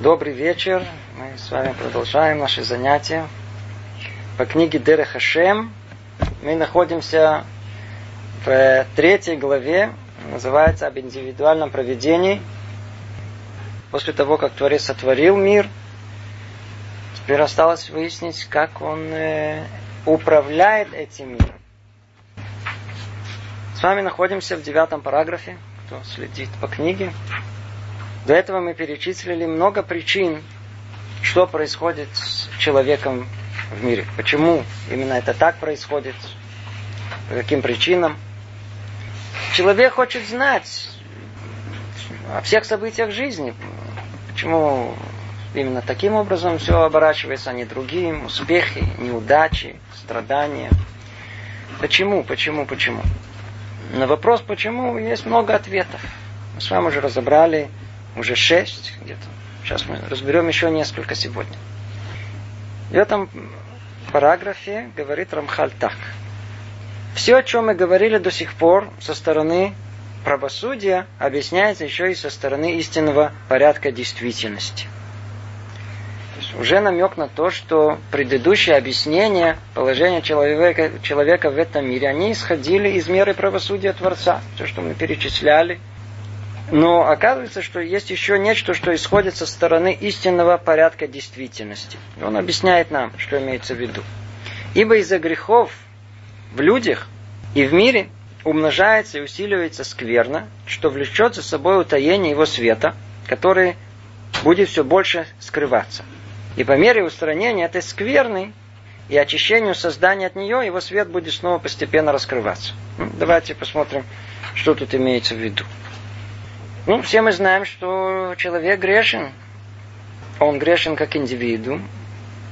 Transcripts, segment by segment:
Добрый вечер. Мы с вами продолжаем наши занятия по книге Дере Хашем. Мы находимся в третьей главе, называется «Об индивидуальном проведении». После того, как Творец сотворил мир, теперь осталось выяснить, как он э, управляет этим миром. С вами находимся в девятом параграфе, кто следит по книге. До этого мы перечислили много причин, что происходит с человеком в мире. Почему именно это так происходит, по каким причинам. Человек хочет знать о всех событиях жизни. Почему именно таким образом все оборачивается, а не другим. Успехи, неудачи, страдания. Почему, почему, почему? На вопрос почему есть много ответов. Мы с вами уже разобрали уже шесть где-то. Сейчас мы разберем еще несколько сегодня. В этом параграфе говорит Рамхаль так. Все, о чем мы говорили до сих пор со стороны правосудия, объясняется еще и со стороны истинного порядка действительности. То есть уже намек на то, что предыдущие объяснения положения человека, человека в этом мире, они исходили из меры правосудия Творца. Все, что мы перечисляли – но оказывается, что есть еще нечто, что исходит со стороны истинного порядка действительности. Он объясняет нам, что имеется в виду. Ибо из-за грехов в людях и в мире умножается и усиливается скверно, что влечет за собой утаение его света, который будет все больше скрываться. И по мере устранения этой скверны и очищению создания от нее, его свет будет снова постепенно раскрываться. Ну, давайте посмотрим, что тут имеется в виду. Ну, все мы знаем, что человек грешен. Он грешен как индивидуум.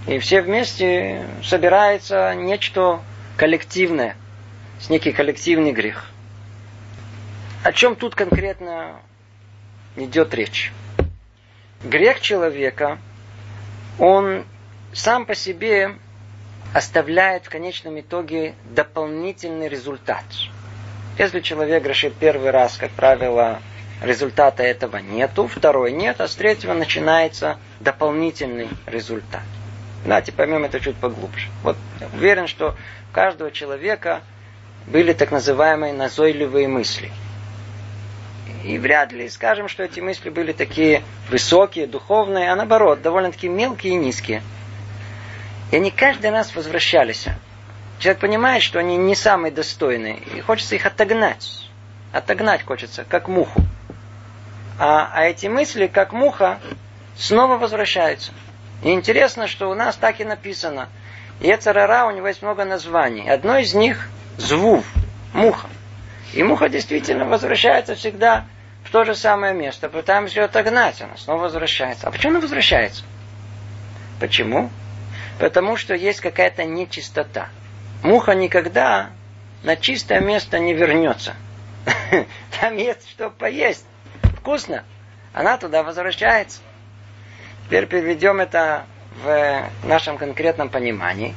И все вместе собирается нечто коллективное, с некий коллективный грех. О чем тут конкретно идет речь? Грех человека, он сам по себе оставляет в конечном итоге дополнительный результат. Если человек грешит первый раз, как правило, результата этого нету, второй нет, а с третьего начинается дополнительный результат. Давайте поймем это чуть поглубже. Вот уверен, что у каждого человека были так называемые назойливые мысли. И вряд ли скажем, что эти мысли были такие высокие, духовные, а наоборот, довольно-таки мелкие и низкие. И они каждый раз возвращались. Человек понимает, что они не самые достойные, и хочется их отогнать. Отогнать хочется, как муху. А, а эти мысли, как муха, снова возвращаются. И интересно, что у нас так и написано. Ецарара, у него есть много названий. Одно из них звув, муха. И муха действительно возвращается всегда в то же самое место. Пытаемся ее отогнать, она снова возвращается. А почему она возвращается? Почему? Потому что есть какая-то нечистота. Муха никогда на чистое место не вернется. Там есть что поесть вкусно, она туда возвращается. Теперь переведем это в нашем конкретном понимании.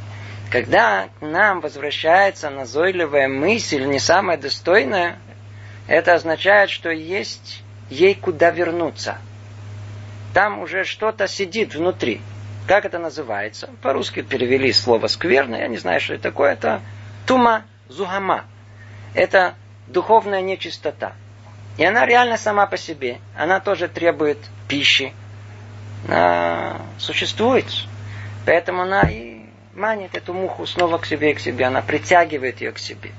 Когда к нам возвращается назойливая мысль, не самая достойная, это означает, что есть ей куда вернуться. Там уже что-то сидит внутри. Как это называется? По-русски перевели слово скверно, я не знаю, что это такое. Это тума зухама. Это духовная нечистота. И она реально сама по себе. Она тоже требует пищи. Она существует. Поэтому она и манит эту муху снова к себе и к себе. Она притягивает ее к себе.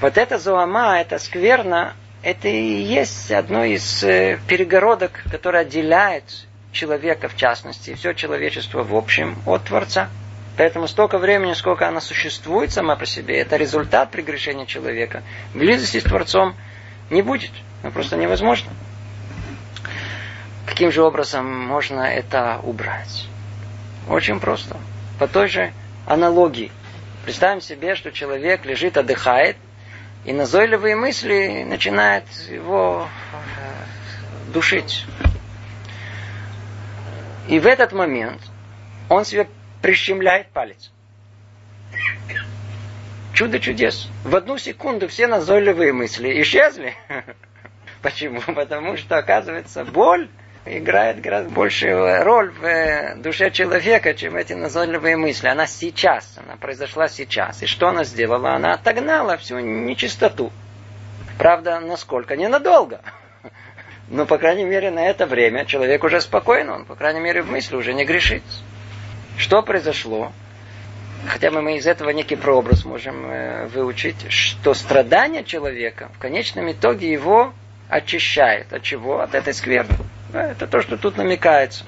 Вот эта зоама, это скверно, это и есть одно из э, перегородок, которое отделяет человека в частности, и все человечество в общем от Творца. Поэтому столько времени, сколько она существует сама по себе, это результат прегрешения человека. Близости с Творцом не будет. Ну, просто невозможно. Каким же образом можно это убрать? Очень просто. По той же аналогии. Представим себе, что человек лежит, отдыхает, и назойливые мысли начинают его э, душить. И в этот момент он себе прищемляет палец. Чудо чудес. В одну секунду все назойливые мысли исчезли. Почему? Потому что, оказывается, боль играет гораздо большую роль в душе человека, чем эти назойливые мысли. Она сейчас, она произошла сейчас. И что она сделала? Она отогнала всю нечистоту. Правда, насколько? Ненадолго. Но, по крайней мере, на это время человек уже спокоен, он, по крайней мере, в мысли уже не грешит. Что произошло? Хотя бы мы из этого некий прообраз можем э, выучить, что страдание человека в конечном итоге его очищает. От чего? От этой скверны. Это то, что тут намекается.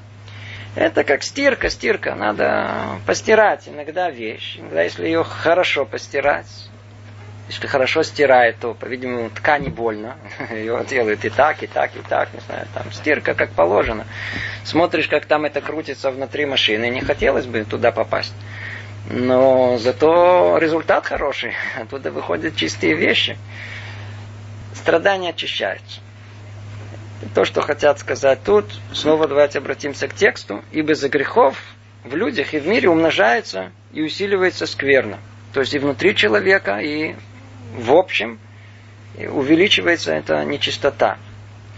Это как стирка, стирка. Надо постирать иногда вещь. Иногда, если ее хорошо постирать, если хорошо стирает, то, по-видимому, ткани больно. Ее делают и так, и так, и так. Не знаю, там стирка как положено. Смотришь, как там это крутится внутри машины. Не хотелось бы туда попасть. Но зато результат хороший. Оттуда выходят чистые вещи. Страдания очищаются. То, что хотят сказать тут, снова давайте обратимся к тексту. Ибо за грехов в людях и в мире умножается и усиливается скверно. То есть и внутри человека, и в общем увеличивается эта нечистота.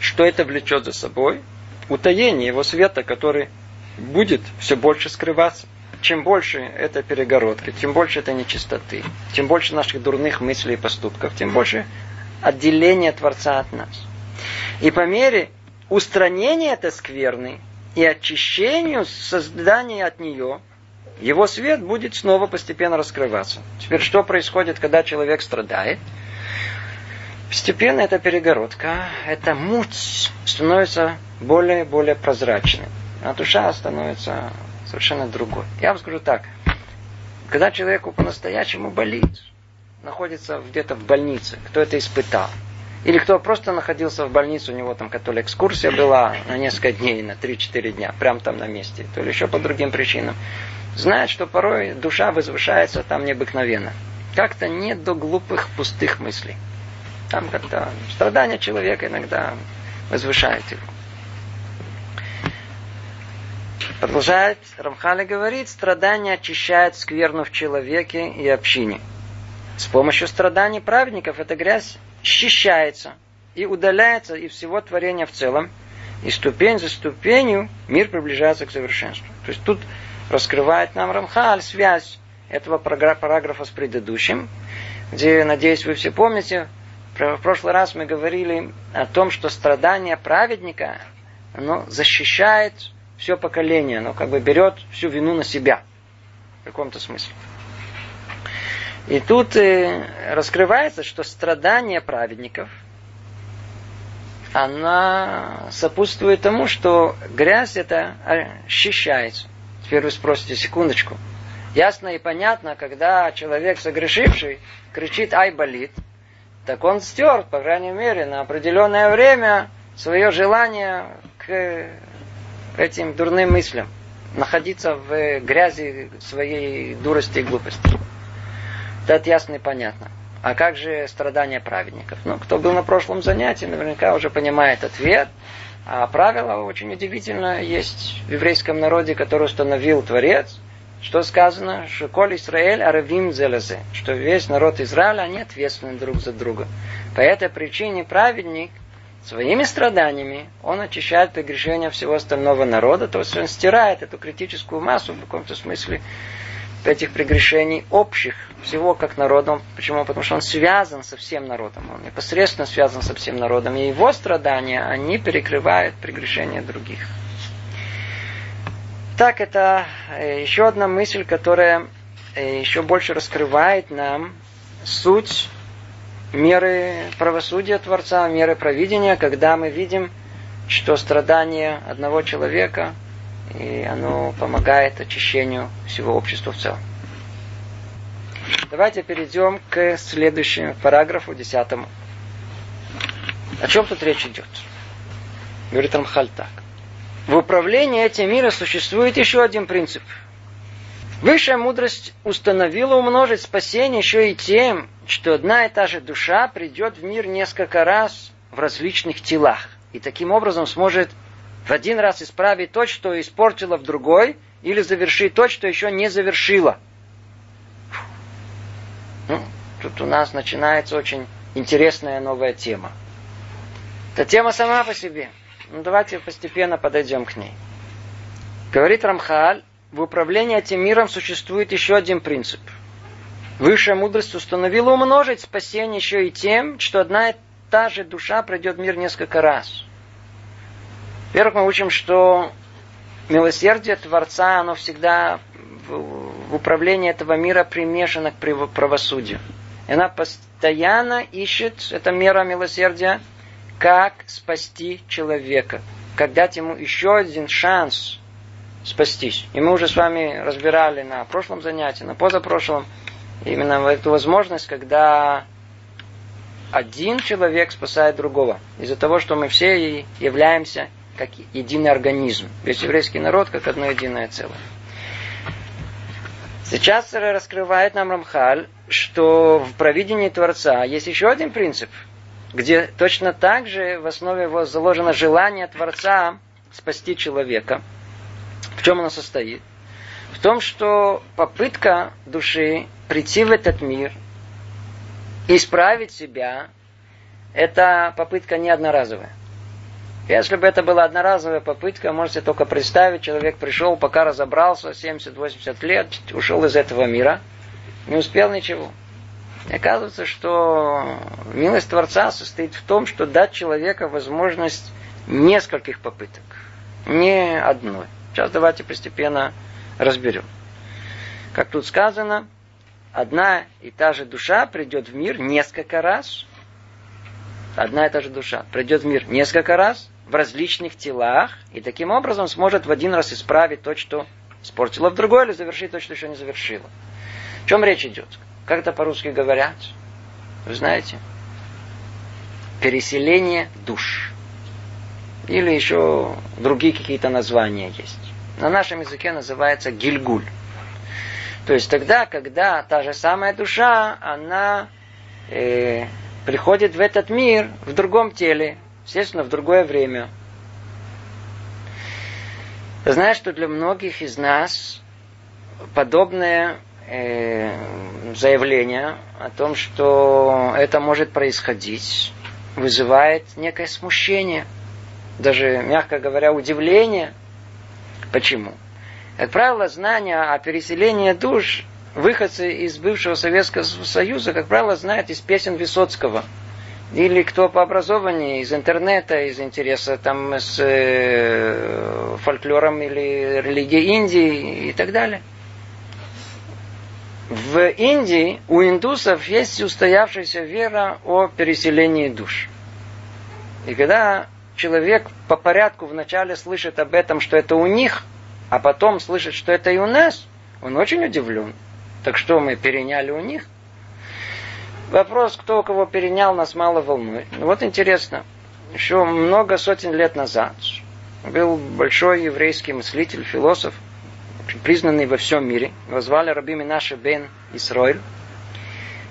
Что это влечет за собой? Утаение его света, который будет все больше скрываться. Чем больше это перегородки, тем больше это нечистоты, тем больше наших дурных мыслей и поступков, тем больше отделения Творца от нас. И по мере устранения этой скверны и очищению создания от нее, его свет будет снова постепенно раскрываться. Теперь что происходит, когда человек страдает? Постепенно эта перегородка, эта муть становится более и более прозрачной. А душа становится совершенно другой. Я вам скажу так. Когда человеку по-настоящему болит, находится где-то в больнице, кто это испытал, или кто просто находился в больнице, у него там какая-то экскурсия была на несколько дней, на 3-4 дня, прямо там на месте, то ли еще по другим причинам знает, что порой душа возвышается там необыкновенно. Как-то нет до глупых, пустых мыслей. Там как-то страдания человека иногда возвышает его. Продолжает Рамхали говорит, страдания очищают скверну в человеке и общине. С помощью страданий праведников эта грязь счищается и удаляется из всего творения в целом, и ступень за ступенью мир приближается к совершенству. То есть тут раскрывает нам Рамхаль связь этого параграфа с предыдущим, где, надеюсь, вы все помните, в прошлый раз мы говорили о том, что страдание праведника оно защищает все поколение, оно как бы берет всю вину на себя в каком-то смысле. И тут э, раскрывается, что страдание праведников, она сопутствует тому, что грязь это очищается. Теперь вы спросите, секундочку. Ясно и понятно, когда человек согрешивший кричит «ай, болит», так он стер, по крайней мере, на определенное время свое желание к этим дурным мыслям, находиться в грязи своей дурости и глупости. Это ясно и понятно. А как же страдания праведников? Ну, кто был на прошлом занятии, наверняка уже понимает ответ. А правило очень удивительно есть в еврейском народе, который установил Творец. Что сказано? Что коль Израиль аравим зелезе. Что весь народ Израиля, они ответственны друг за друга. По этой причине праведник своими страданиями он очищает прегрешения всего остального народа, то есть он стирает эту критическую массу в каком-то смысле этих прегрешений общих всего как народом. Почему? Потому что он связан со всем народом. Он непосредственно связан со всем народом. И его страдания, они перекрывают прегрешения других. Так, это э, еще одна мысль, которая э, еще больше раскрывает нам суть меры правосудия Творца, меры провидения, когда мы видим, что страдания одного человека – и оно помогает очищению всего общества в целом. Давайте перейдем к следующему параграфу, десятому. О чем тут речь идет? Говорит Рамхаль так. В управлении этим миром существует еще один принцип. Высшая мудрость установила умножить спасение еще и тем, что одна и та же душа придет в мир несколько раз в различных телах. И таким образом сможет в один раз исправить то, что испортила в другой, или завершить то, что еще не завершила. Ну, тут у нас начинается очень интересная новая тема. Эта тема сама по себе. Ну, давайте постепенно подойдем к ней. Говорит Рамхаль, в управлении этим миром существует еще один принцип. Высшая мудрость установила умножить спасение еще и тем, что одна и та же душа пройдет мир несколько раз. Во-первых, мы учим, что милосердие Творца, оно всегда в управлении этого мира примешано к правосудию. И она постоянно ищет, это мера милосердия, как спасти человека, как дать ему еще один шанс спастись. И мы уже с вами разбирали на прошлом занятии, на позапрошлом, именно эту возможность, когда один человек спасает другого. Из-за того, что мы все являемся как единый организм. Весь еврейский народ как одно единое целое. Сейчас раскрывает нам Рамхаль, что в провидении Творца есть еще один принцип, где точно так же в основе его заложено желание Творца спасти человека. В чем оно состоит? В том, что попытка души прийти в этот мир, исправить себя, это попытка не одноразовая. Если бы это была одноразовая попытка, можете только представить, человек пришел, пока разобрался, 70-80 лет, ушел из этого мира, не успел ничего. И оказывается, что милость Творца состоит в том, что дать человеку возможность нескольких попыток, не одной. Сейчас давайте постепенно разберем. Как тут сказано, одна и та же душа придет в мир несколько раз. Одна и та же душа придет в мир несколько раз, в различных телах, и таким образом сможет в один раз исправить то, что испортила в другой, или завершить то, что еще не завершила. О чем речь идет? Как это по-русски говорят? Вы знаете? Переселение душ. Или еще другие какие-то названия есть. На нашем языке называется гильгуль. То есть тогда, когда та же самая душа, она э, приходит в этот мир в другом теле, естественно, в другое время. Знаешь, что для многих из нас подобное э, заявление о том, что это может происходить, вызывает некое смущение, даже, мягко говоря, удивление. Почему? Как правило, знания о переселении душ выходцы из бывшего Советского Союза, как правило, знают из песен Высоцкого – или кто по образованию, из интернета, из интереса там с э, фольклором или религией Индии и так далее. В Индии у индусов есть устоявшаяся вера о переселении душ. И когда человек по порядку вначале слышит об этом, что это у них, а потом слышит, что это и у нас, он очень удивлен. Так что мы переняли у них – Вопрос, кто кого перенял, нас мало волнует. Ну, вот интересно, еще много сотен лет назад был большой еврейский мыслитель, философ, признанный во всем мире. Его звали Раби Минаше бен Исроиль.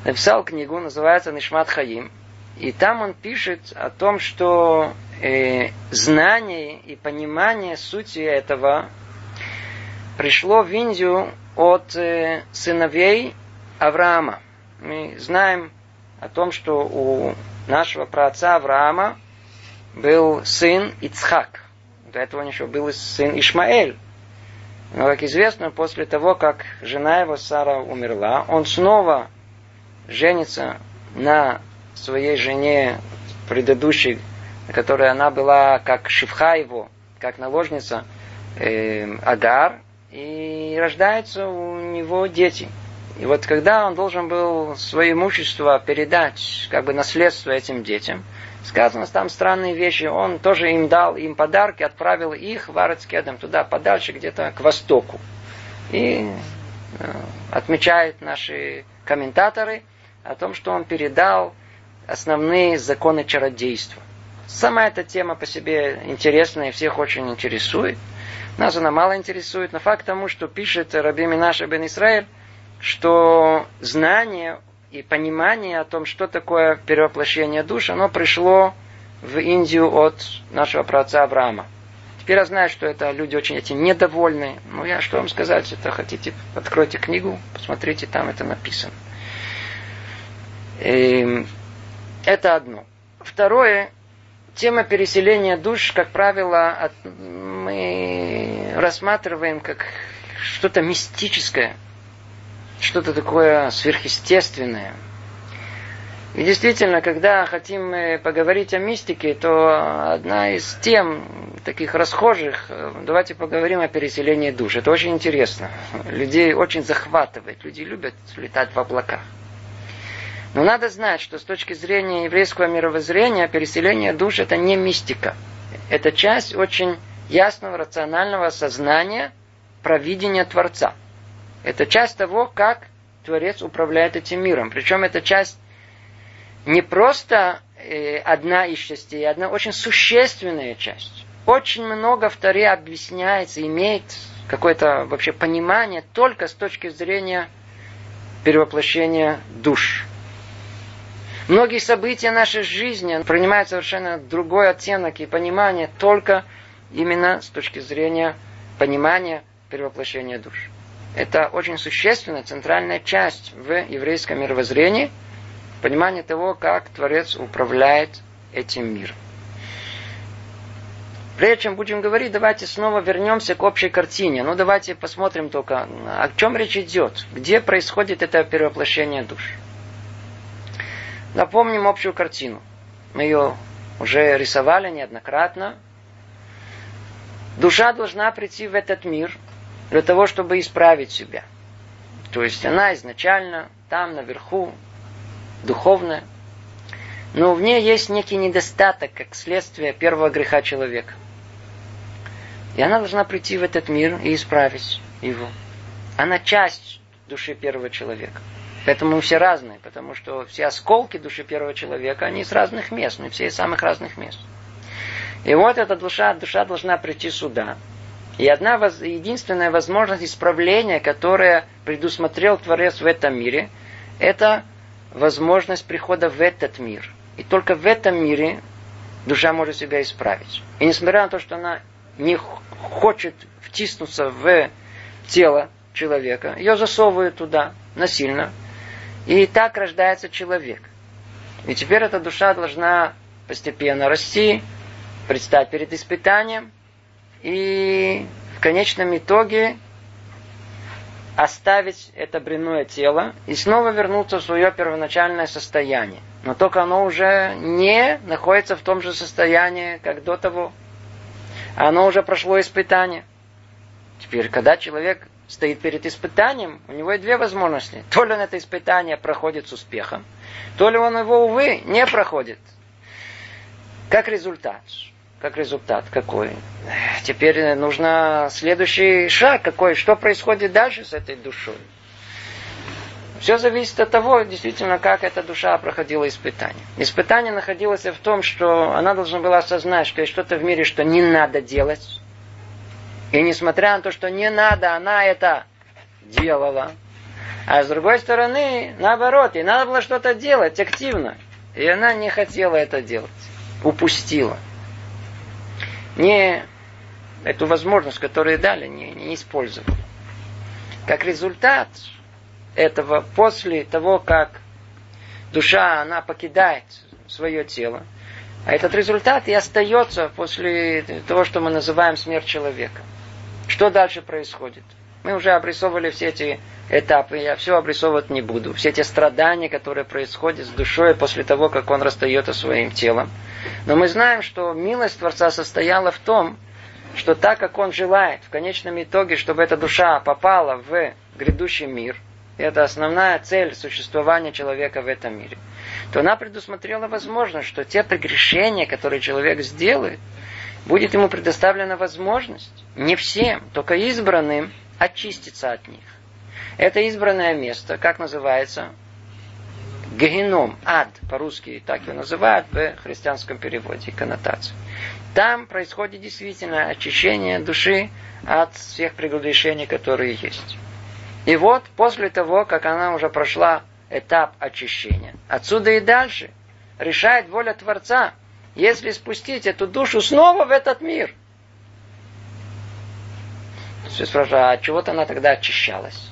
Написал книгу, называется Нишмат Хаим. И там он пишет о том, что э, знание и понимание сути этого пришло в Индию от э, сыновей Авраама мы знаем о том, что у нашего праотца Авраама был сын Ицхак. До этого у был сын Ишмаэль. Но, как известно, после того, как жена его Сара умерла, он снова женится на своей жене предыдущей, которая она была как шифха его, как наложница э, Агар, и рождаются у него дети – и вот когда он должен был свое имущество передать, как бы наследство этим детям, сказано там странные вещи, он тоже им дал им подарки, отправил их в Арецкедем туда, подальше, где-то к востоку. И э, отмечают наши комментаторы о том, что он передал основные законы чародейства. Сама эта тема по себе интересная и всех очень интересует. Нас она мало интересует, но факт тому, что пишет Раби Минаша бен Исраиль, что знание и понимание о том, что такое перевоплощение душ, оно пришло в Индию от нашего праотца Авраама. Теперь я знаю, что это люди очень этим недовольны. Ну, я что вам сказать, это хотите, откройте книгу, посмотрите, там это написано. И эм, это одно. Второе, тема переселения душ, как правило, мы рассматриваем как что-то мистическое, что-то такое сверхъестественное. И действительно, когда хотим поговорить о мистике, то одна из тем таких расхожих, давайте поговорим о переселении душ. Это очень интересно. Людей очень захватывает. Люди любят летать в облаках. Но надо знать, что с точки зрения еврейского мировоззрения переселение душ это не мистика. Это часть очень ясного рационального сознания провидения Творца. Это часть того, как Творец управляет этим миром. Причем это часть не просто э, одна из частей, одна очень существенная часть. Очень много в Таре объясняется, имеет какое-то вообще понимание только с точки зрения перевоплощения душ. Многие события нашей жизни принимают совершенно другой оттенок и понимание только именно с точки зрения понимания перевоплощения душ. Это очень существенная, центральная часть в еврейском мировоззрении, понимание того, как Творец управляет этим миром. Прежде чем будем говорить, давайте снова вернемся к общей картине. Ну, давайте посмотрим только, о чем речь идет, где происходит это перевоплощение душ. Напомним общую картину. Мы ее уже рисовали неоднократно. Душа должна прийти в этот мир для того, чтобы исправить себя. То есть она изначально там, наверху, духовная. Но в ней есть некий недостаток, как следствие первого греха человека. И она должна прийти в этот мир и исправить его. Она часть души первого человека. Поэтому мы все разные, потому что все осколки души первого человека, они из разных мест, мы все из самых разных мест. И вот эта душа, душа должна прийти сюда. И одна единственная возможность исправления, которая предусмотрел Творец в этом мире, это возможность прихода в этот мир. И только в этом мире душа может себя исправить. И несмотря на то, что она не хочет втиснуться в тело человека, ее засовывают туда насильно, и так рождается человек. И теперь эта душа должна постепенно расти, предстать перед испытанием, и в конечном итоге оставить это бренное тело и снова вернуться в свое первоначальное состояние. Но только оно уже не находится в том же состоянии, как до того. Оно уже прошло испытание. Теперь, когда человек стоит перед испытанием, у него есть две возможности. То ли он это испытание проходит с успехом, то ли он его, увы, не проходит. Как результат? Как результат какой? Теперь нужно следующий шаг какой. Что происходит дальше с этой душой? Все зависит от того, действительно, как эта душа проходила испытание. Испытание находилось в том, что она должна была осознать, что есть что-то в мире, что не надо делать, и несмотря на то, что не надо, она это делала. А с другой стороны, наоборот, ей надо было что-то делать активно. И она не хотела это делать. Упустила. Не эту возможность, которую дали, не, не использовала. Как результат этого, после того, как душа, она покидает свое тело, а этот результат и остается после того, что мы называем смерть человека. Что дальше происходит? Мы уже обрисовывали все эти этапы, я все обрисовывать не буду. Все эти страдания, которые происходят с душой после того, как он расстается своим телом. Но мы знаем, что милость Творца состояла в том, что так как он желает в конечном итоге, чтобы эта душа попала в грядущий мир, это основная цель существования человека в этом мире, то она предусмотрела возможность, что те прегрешения, которые человек сделает, будет ему предоставлена возможность, не всем, только избранным, очиститься от них. Это избранное место, как называется? Геном, ад, по-русски так его называют в христианском переводе, коннотации. Там происходит действительно очищение души от всех прегрешений, которые есть. И вот после того, как она уже прошла этап очищения, отсюда и дальше решает воля Творца – если спустить эту душу снова в этот мир. Все спрашивают, а чего-то она тогда очищалась?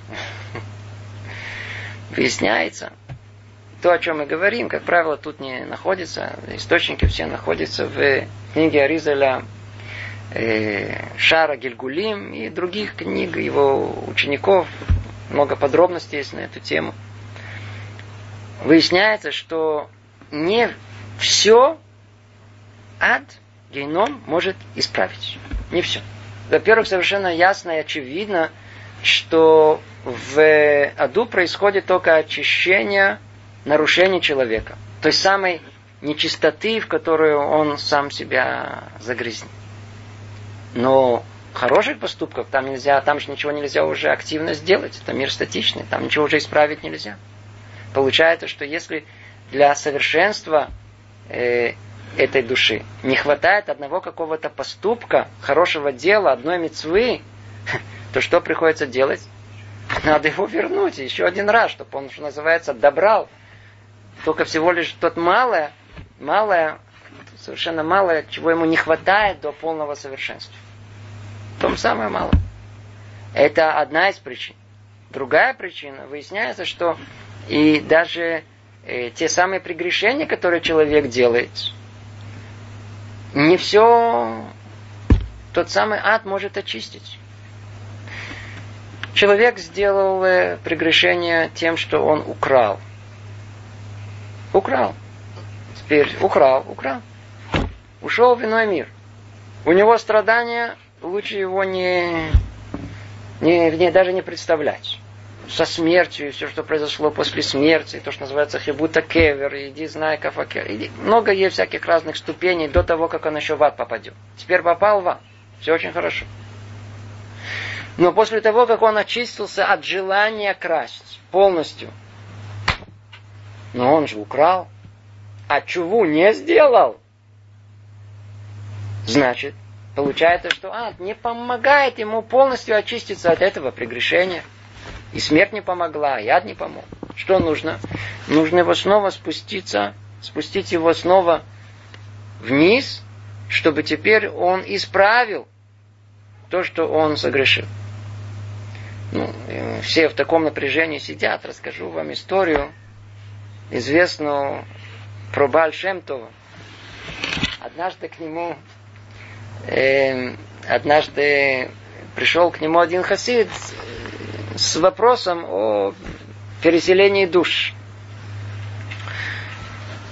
Выясняется, то, о чем мы говорим, как правило, тут не находится. Источники все находятся в книге Аризаля э, Шара Гильгулим и других книг его учеников. Много подробностей есть на эту тему. Выясняется, что не все ад, геном может исправить. Не все. Во-первых, совершенно ясно и очевидно, что в аду происходит только очищение нарушений человека. Той самой нечистоты, в которую он сам себя загрязнит. Но хороших поступков там нельзя, там же ничего нельзя уже активно сделать. Это мир статичный, там ничего уже исправить нельзя. Получается, что если для совершенства э, этой души не хватает одного какого-то поступка, хорошего дела, одной мецвы, то что приходится делать? Надо его вернуть еще один раз, чтобы он, что называется, добрал. Только всего лишь тот малое, малое, совершенно малое, чего ему не хватает до полного совершенства. Том самое мало. Это одна из причин. Другая причина, выясняется, что и даже э, те самые прегрешения, которые человек делает, не все тот самый ад может очистить. Человек сделал э, прегрешение тем, что он украл. Украл. Теперь украл, украл. Ушел в иной мир. У него страдания лучше его не, не, не даже не представлять. Со смертью, все, что произошло после смерти, то, что называется хибута кевер, иди знай кафакер. Иди. Много есть всяких разных ступеней до того, как он еще в ад попадет. Теперь попал в ад. Все очень хорошо. Но после того, как он очистился от желания красть полностью, но он же украл, а чуву не сделал, значит, Получается, что ад не помогает ему полностью очиститься от этого прегрешения. И смерть не помогла, и ад не помог. Что нужно? Нужно его снова спуститься, спустить его снова вниз, чтобы теперь он исправил то, что он согрешил. Ну, все в таком напряжении сидят. Расскажу вам историю, известную про Бальшемтова. Однажды к нему э, однажды пришел к нему один хасид с вопросом о переселении душ.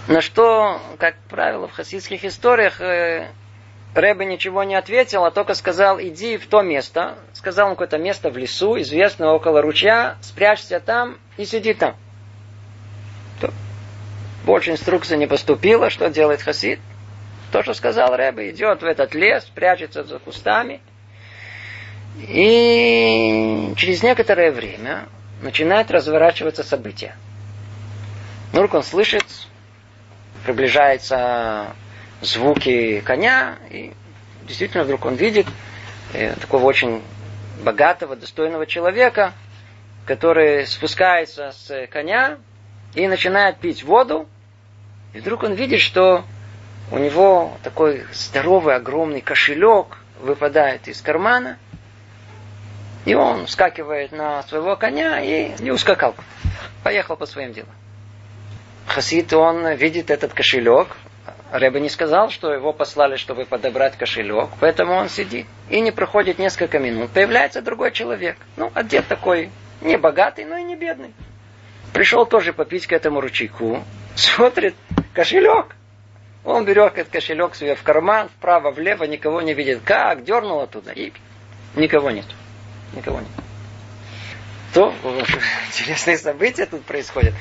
На что, как правило, в хасидских историях э, Рэбе ничего не ответил, а только сказал, иди в то место. Сказал он какое-то место в лесу, известное около ручья, спрячься там и сиди там. Больше инструкции не поступило, что делает хасид. То, что сказал Рэбе, идет в этот лес, прячется за кустами. И через некоторое время начинает разворачиваться событие. Вдруг он слышит, приближаются звуки коня, и действительно вдруг он видит э, такого очень богатого, достойного человека, который спускается с коня и начинает пить воду, и вдруг он видит, что у него такой здоровый, огромный кошелек выпадает из кармана, и он вскакивает на своего коня и не ускакал. Поехал по своим делам. Хасид, он видит этот кошелек. Рэбе не сказал, что его послали, чтобы подобрать кошелек, поэтому он сидит. И не проходит несколько минут. Появляется другой человек. Ну, одет такой, не богатый, но и не бедный. Пришел тоже попить к этому ручейку. Смотрит, кошелек. Он берет этот кошелек себе в карман, вправо, влево, никого не видит. Как? Дернул оттуда, и никого нет. Никого нет. То интересные события тут происходят.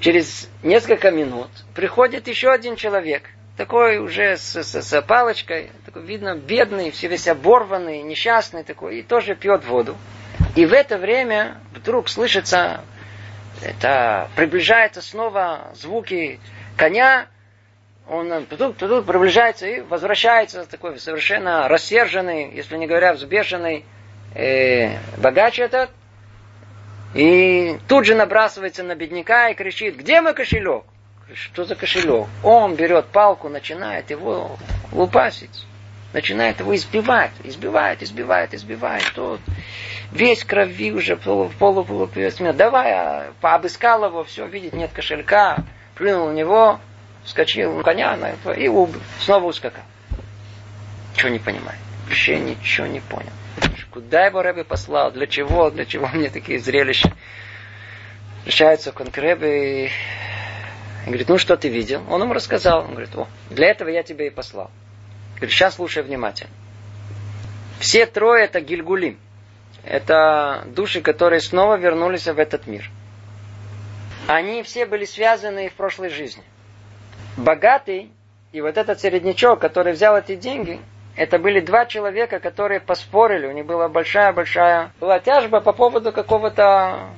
Через несколько минут приходит еще один человек, такой уже с, с, с палочкой, такой видно бедный, все весь оборванный, несчастный такой, и тоже пьет воду. И в это время вдруг слышится, это приближается снова звуки коня, он тут, тут приближается и возвращается такой совершенно рассерженный, если не говоря взбешенный, э, богач этот, и тут же набрасывается на бедняка и кричит, где мой кошелек? Что за кошелек? Он берет палку, начинает его лупасить. начинает его избивать, избивает, избивает, избивает. Тот весь крови уже в полу, Давай, а, пообыскал его, все, видит, нет кошелька, плюнул в него, вскочил на коня на это, и убил. Снова ускакал. Ничего не понимает. Вообще ничего не понял. Куда его Рэбе послал? Для чего? Для чего мне такие зрелища? Возвращается к Рэбе и говорит, ну что ты видел? Он ему рассказал. Он говорит, о, для этого я тебя и послал. Говорит, сейчас слушай внимательно. Все трое это Гильгулим. Это души, которые снова вернулись в этот мир. Они все были связаны в прошлой жизни. Богатый и вот этот середнячок, который взял эти деньги, это были два человека, которые поспорили. У них была большая-большая была тяжба по поводу какого-то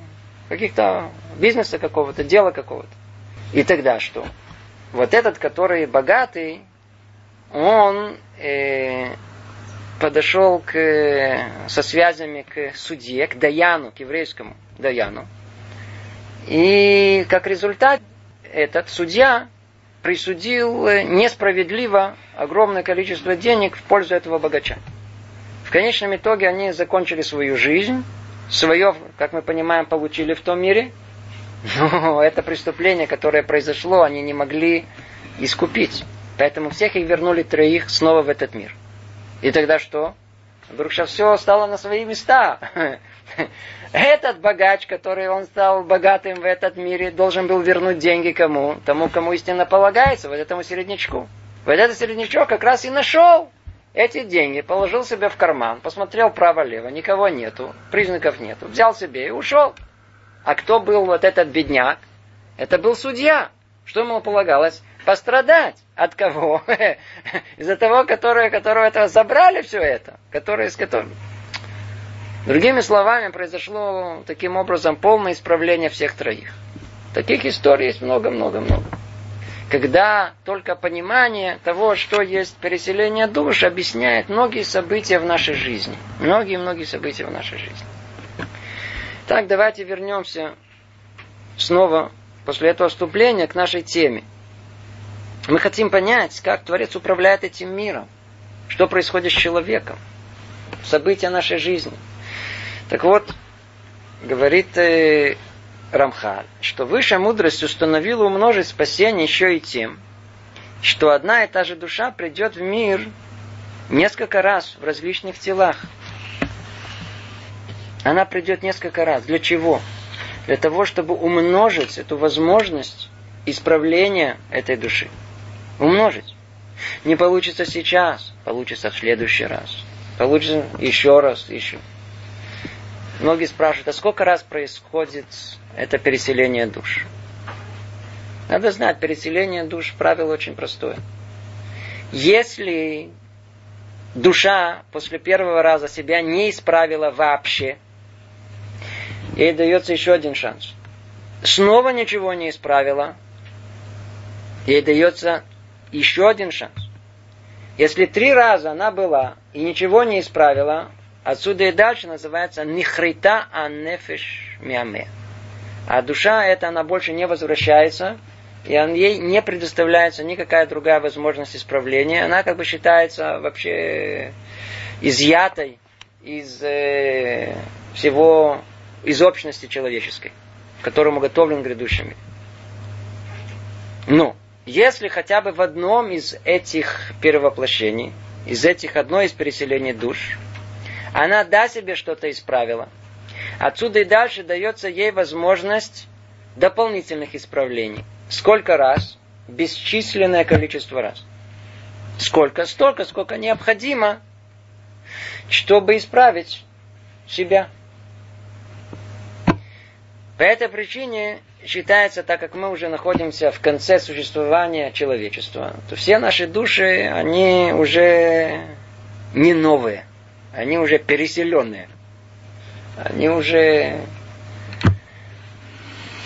каких-то бизнеса какого-то, дела какого-то. И тогда что? Вот этот, который богатый, он э, подошел к, со связями к судье, к Даяну, к еврейскому Даяну. И как результат этот судья присудил несправедливо огромное количество денег в пользу этого богача. В конечном итоге они закончили свою жизнь, свое, как мы понимаем, получили в том мире, но это преступление, которое произошло, они не могли искупить. Поэтому всех их вернули троих снова в этот мир. И тогда что? Вдруг сейчас все стало на свои места. Этот богач, который он стал богатым в этот мире, должен был вернуть деньги кому? Тому, кому истинно полагается, вот этому середнячку. Вот этот середнячок как раз и нашел эти деньги, положил себе в карман, посмотрел право-лево, никого нету, признаков нету, взял себе и ушел. А кто был вот этот бедняк? Это был судья. Что ему полагалось? Пострадать. От кого? Из-за того, который, которого этого забрали все это. Который, с которым... Другими словами, произошло таким образом полное исправление всех троих. Таких историй есть много-много-много. Когда только понимание того, что есть переселение душ, объясняет многие события в нашей жизни. Многие-многие события в нашей жизни. Так, давайте вернемся снова после этого вступления к нашей теме. Мы хотим понять, как Творец управляет этим миром, что происходит с человеком, события нашей жизни. Так вот, говорит э, Рамхаль, что высшая мудрость установила умножить спасение еще и тем, что одна и та же душа придет в мир несколько раз в различных телах. Она придет несколько раз. Для чего? Для того, чтобы умножить эту возможность исправления этой души. Умножить. Не получится сейчас, получится в следующий раз. Получится еще раз, еще. Многие спрашивают, а сколько раз происходит это переселение душ? Надо знать, переселение душ правило очень простое. Если душа после первого раза себя не исправила вообще, ей дается еще один шанс. Снова ничего не исправила, ей дается еще один шанс. Если три раза она была и ничего не исправила, отсюда и дальше называется нихрита аннефеш миаме. А душа это она больше не возвращается, и ей не предоставляется никакая другая возможность исправления. Она как бы считается вообще изъятой из э, всего из общности человеческой, которому уготовлен грядущий мир. Но, если хотя бы в одном из этих перевоплощений, из этих одной из переселений душ, она да себе что-то исправила, отсюда и дальше дается ей возможность дополнительных исправлений. Сколько раз? Бесчисленное количество раз. Сколько? Столько, сколько необходимо, чтобы исправить себя. По этой причине считается, так как мы уже находимся в конце существования человечества, то все наши души, они уже не новые, они уже переселенные. Они уже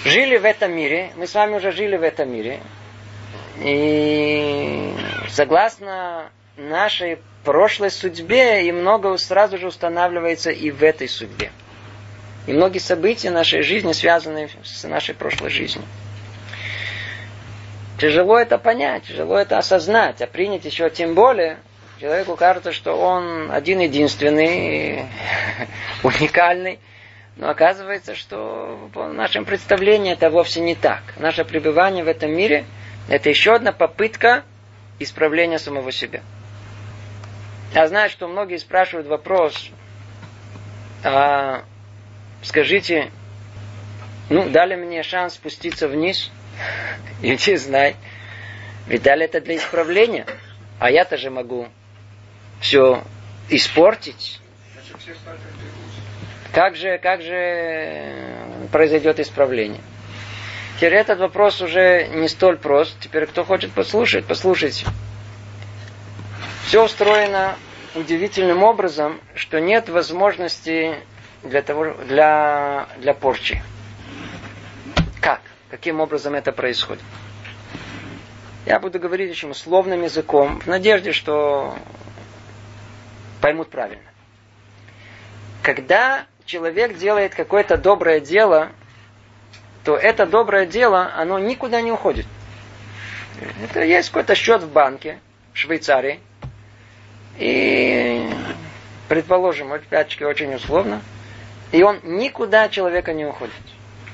жили в этом мире, мы с вами уже жили в этом мире, и согласно нашей прошлой судьбе, и много сразу же устанавливается и в этой судьбе. И многие события нашей жизни связаны с нашей прошлой жизнью. Тяжело это понять, тяжело это осознать, а принять еще тем более, Человеку кажется, что он один единственный, уникальный. Но оказывается, что по нашим представлениям это вовсе не так. Наше пребывание в этом мире – это еще одна попытка исправления самого себя. Я знаю, что многие спрашивают вопрос, а скажите, ну, дали мне шанс спуститься вниз, иди знай. Ведь дали это для исправления. А я-то же могу все испортить. Как же, как же произойдет исправление? Теперь этот вопрос уже не столь прост. Теперь кто хочет послушать, послушайте. Все устроено удивительным образом, что нет возможности для, того, для, для порчи. Как? Каким образом это происходит? Я буду говорить очень условным языком, в надежде, что поймут правильно. Когда человек делает какое-то доброе дело, то это доброе дело, оно никуда не уходит. Это есть какой-то счет в банке в Швейцарии. И, предположим, опять-таки очень условно, и он никуда человека не уходит.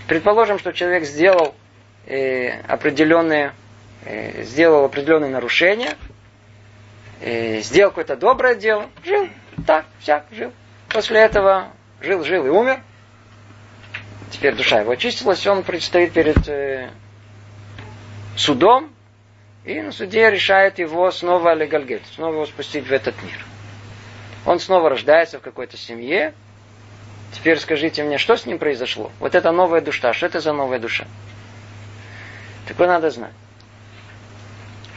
Предположим, что человек сделал э, определенные, э, сделал определенные нарушения, э, сделал какое-то доброе дело, жил, так, всяк, жил. После этого жил, жил и умер. Теперь душа его очистилась, он предстоит перед э, судом, и на суде решает его снова легальгет, снова его спустить в этот мир. Он снова рождается в какой-то семье, Теперь скажите мне, что с ним произошло? Вот это новая душа. Что это за новая душа? Такое надо знать.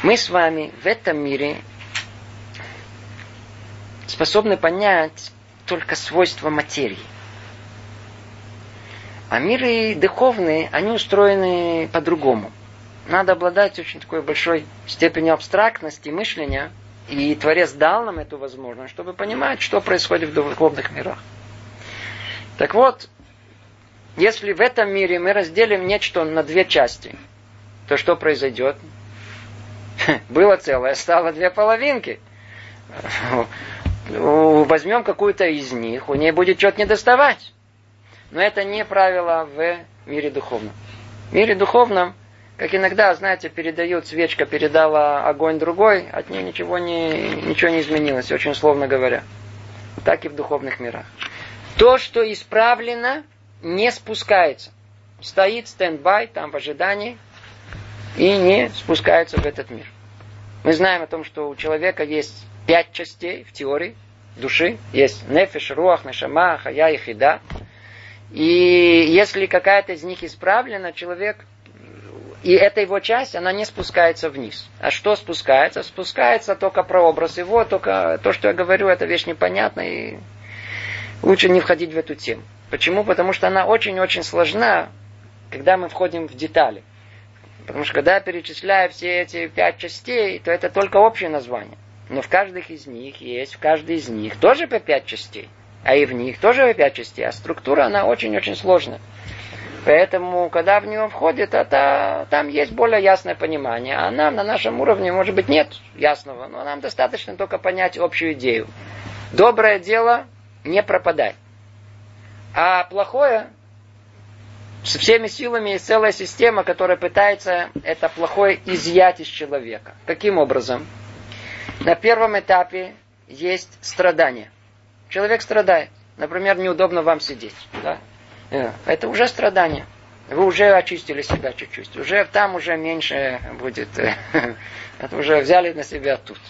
Мы с вами в этом мире способны понять только свойства материи. А миры духовные, они устроены по-другому. Надо обладать очень такой большой степенью абстрактности мышления, и Творец дал нам эту возможность, чтобы понимать, что происходит в духовных мирах. Так вот, если в этом мире мы разделим нечто на две части, то что произойдет? Было целое, стало две половинки. Возьмем какую-то из них, у ней будет что-то недоставать. Но это не правило в мире духовном. В мире духовном, как иногда, знаете, передают, свечка передала огонь другой, от нее ничего не, ничего не изменилось, очень условно говоря. Так и в духовных мирах. То, что исправлено, не спускается. Стоит стендбай, там в ожидании, и не спускается в этот мир. Мы знаем о том, что у человека есть пять частей в теории души. Есть нефиш, руах, нешама, хая и хида. И если какая-то из них исправлена, человек, и эта его часть, она не спускается вниз. А что спускается? Спускается только прообраз его, только то, что я говорю, это вещь непонятная, и лучше не входить в эту тему. Почему? Потому что она очень-очень сложна, когда мы входим в детали. Потому что когда я перечисляю все эти пять частей, то это только общее название. Но в каждых из них есть, в каждой из них тоже по пять частей. А и в них тоже по пять частей. А структура, она очень-очень сложная. Поэтому, когда в нее входит, это, там есть более ясное понимание. А нам на нашем уровне, может быть, нет ясного, но нам достаточно только понять общую идею. Доброе дело не пропадай. А плохое со всеми силами есть целая система, которая пытается это плохое изъять из человека. Каким образом? На первом этапе есть страдание. Человек страдает. Например, неудобно вам сидеть. Да? Э, это уже страдание. Вы уже очистили себя чуть-чуть. Уже там уже меньше будет. Это уже взяли на себя тут.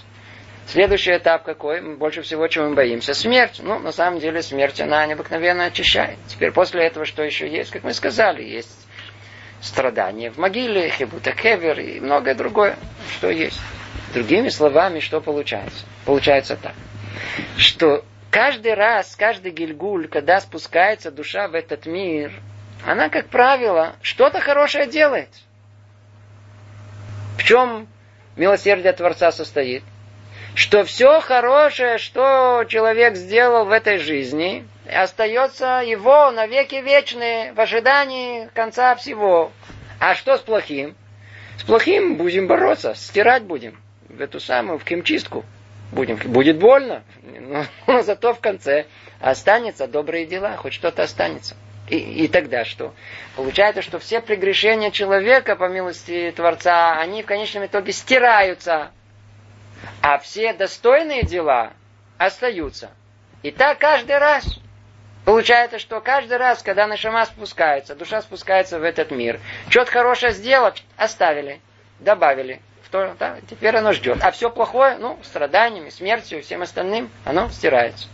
Следующий этап какой? Больше всего, чего мы боимся? Смерть. Ну, на самом деле, смерть, она необыкновенно очищает. Теперь после этого что еще есть? Как мы сказали, есть страдания в могиле, хибута кевер и многое другое, что есть. Другими словами, что получается? Получается так, что каждый раз, каждый гильгуль, когда спускается душа в этот мир, она, как правило, что-то хорошее делает. В чем милосердие Творца состоит? что все хорошее, что человек сделал в этой жизни, остается его навеки вечные в ожидании конца всего. А что с плохим? С плохим будем бороться, стирать будем в эту самую, в кимчистку. Будем, будет больно, но зато в конце останется добрые дела, хоть что-то останется. И, и тогда что? Получается, что все прегрешения человека, по милости Творца, они в конечном итоге стираются. А все достойные дела остаются. И так каждый раз. Получается, что каждый раз, когда нашама спускается, душа спускается в этот мир, что-то хорошее сделать, оставили, добавили. Что, да, теперь оно ждет. А все плохое, ну, страданиями, смертью, всем остальным, оно стирается.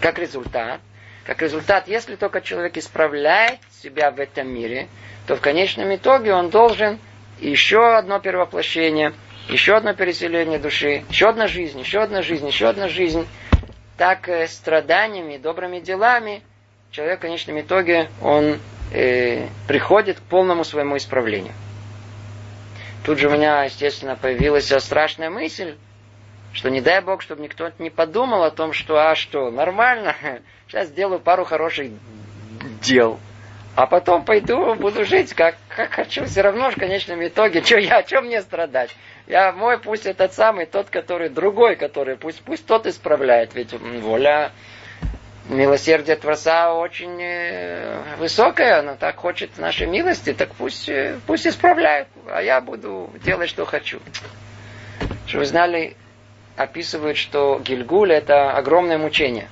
Как результат, как результат, если только человек исправляет себя в этом мире, то в конечном итоге он должен еще одно перевоплощение, еще одно переселение души, еще одна жизнь, еще одна жизнь, еще одна жизнь. Так э, страданиями, добрыми делами человек в конечном итоге он э, приходит к полному своему исправлению. Тут же у меня, естественно, появилась страшная мысль, что не дай Бог, чтобы никто не подумал о том, что, а что, нормально, сейчас сделаю пару хороших дел, а потом пойду, буду жить, как, как хочу, все равно в конечном итоге, что я, что мне страдать? Я мой, пусть этот самый, тот, который другой, который, пусть, пусть тот исправляет, ведь воля милосердие Творца очень э, высокое, оно так хочет нашей милости, так пусть, э, пусть исправляет, а я буду делать, что хочу. Что вы знали, описывают, что Гильгуль это огромное мучение.